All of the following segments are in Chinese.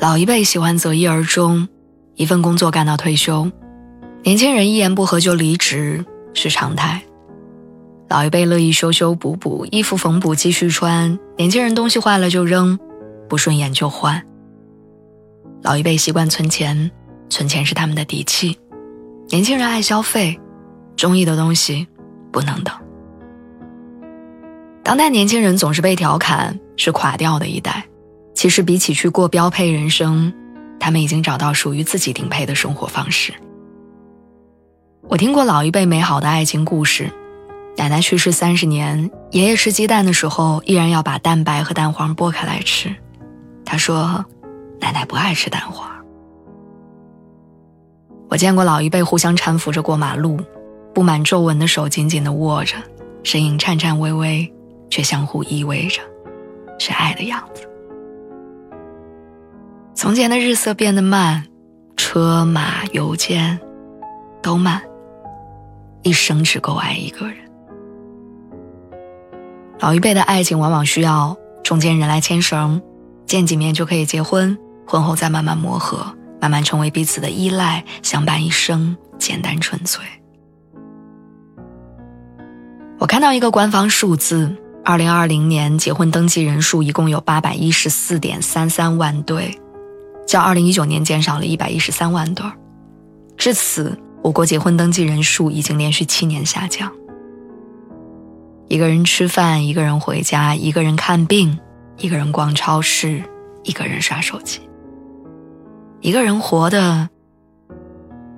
老一辈喜欢择一而终，一份工作干到退休；年轻人一言不合就离职是常态。老一辈乐意修修补补，衣服缝补继续穿；年轻人东西坏了就扔，不顺眼就换。老一辈习惯存钱，存钱是他们的底气；年轻人爱消费，中意的东西不能等。当代年轻人总是被调侃是垮掉的一代。其实，比起去过标配人生，他们已经找到属于自己顶配的生活方式。我听过老一辈美好的爱情故事：奶奶去世三十年，爷爷吃鸡蛋的时候依然要把蛋白和蛋黄剥开来吃。他说：“奶奶不爱吃蛋黄。”我见过老一辈互相搀扶着过马路，布满皱纹的手紧紧地握着，身影颤颤巍巍，却相互依偎着，是爱的样子。从前的日色变得慢，车马邮件都慢，一生只够爱一个人。老一辈的爱情往往需要中间人来牵绳，见几面就可以结婚，婚后再慢慢磨合，慢慢成为彼此的依赖，相伴一生，简单纯粹。我看到一个官方数字，二零二零年结婚登记人数一共有八百一十四点三三万对。较二零一九年减少了一百一十三万对儿，至此，我国结婚登记人数已经连续七年下降。一个人吃饭，一个人回家，一个人看病，一个人逛超市，一个人刷手机，一个人活的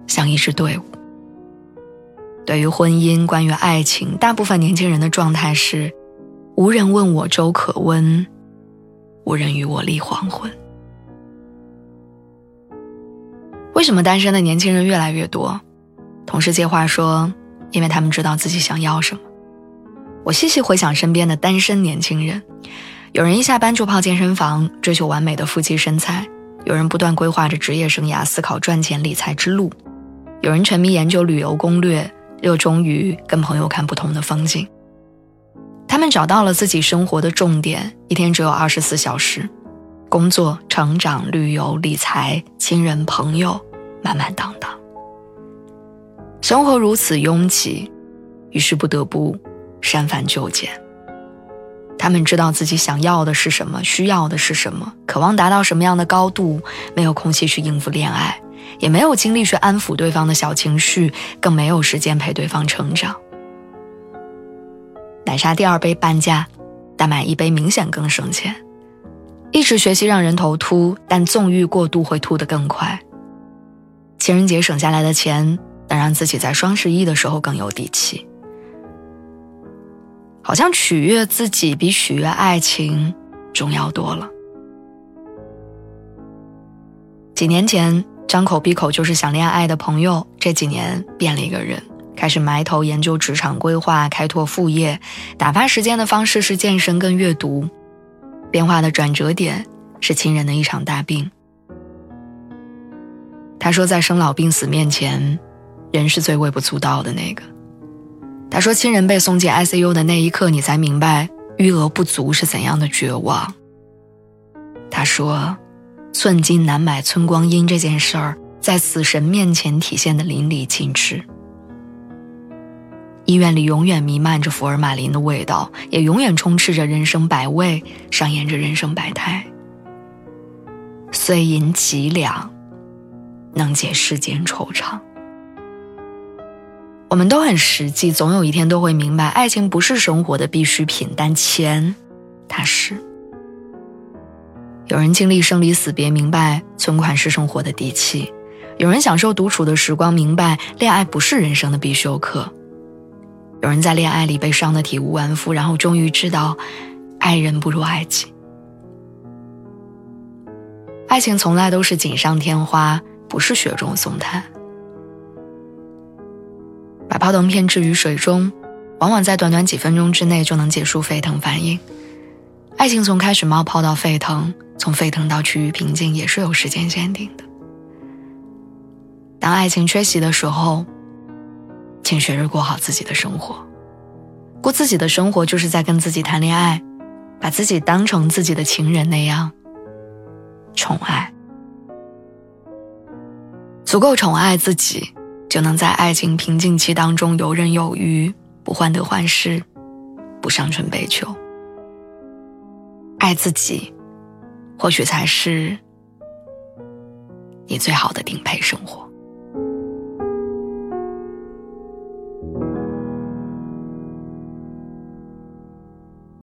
像一支队伍。对于婚姻，关于爱情，大部分年轻人的状态是：无人问我粥可温，无人与我立黄昏。为什么单身的年轻人越来越多？同事接话说：“因为他们知道自己想要什么。”我细细回想身边的单身年轻人，有人一下班就泡健身房，追求完美的腹肌身材；有人不断规划着职业生涯，思考赚钱理财之路；有人沉迷研究旅游攻略，热衷于跟朋友看不同的风景。他们找到了自己生活的重点，一天只有二十四小时：工作、成长、旅游、理财、亲人、朋友。满满当当，生活如此拥挤，于是不得不删繁就简。他们知道自己想要的是什么，需要的是什么，渴望达到什么样的高度，没有空隙去应付恋爱，也没有精力去安抚对方的小情绪，更没有时间陪对方成长。奶茶第二杯半价，但买一杯明显更省钱。一直学习让人头秃，但纵欲过度会秃得更快。情人节省下来的钱，能让自己在双十一的时候更有底气。好像取悦自己比取悦爱情重要多了。几年前张口闭口就是想恋爱的朋友，这几年变了一个人，开始埋头研究职场规划，开拓副业，打发时间的方式是健身跟阅读。变化的转折点是亲人的一场大病。他说，在生老病死面前，人是最微不足道的那个。他说，亲人被送进 ICU 的那一刻，你才明白余额不足是怎样的绝望。他说，寸金难买寸光阴这件事儿，在死神面前体现的淋漓尽致。医院里永远弥漫着福尔马林的味道，也永远充斥着人生百味，上演着人生百态。碎银几两。能解世间惆怅。我们都很实际，总有一天都会明白，爱情不是生活的必需品，但钱，它是。有人经历生离死别，明白存款是生活的底气；有人享受独处的时光，明白恋爱不是人生的必修课。有人在恋爱里被伤得体无完肤，然后终于知道，爱人不如爱己。爱情从来都是锦上添花，不是雪中送炭。把泡腾片置于水中，往往在短短几分钟之内就能结束沸腾反应。爱情从开始冒泡到沸腾，从沸腾到趋于平静，也是有时间限定的。当爱情缺席的时候，请学着过好自己的生活。过自己的生活，就是在跟自己谈恋爱，把自己当成自己的情人那样宠爱。足够宠爱自己。就能在爱情瓶颈期当中游刃有余，不患得患失，不伤春悲秋。爱自己，或许才是你最好的顶配生活。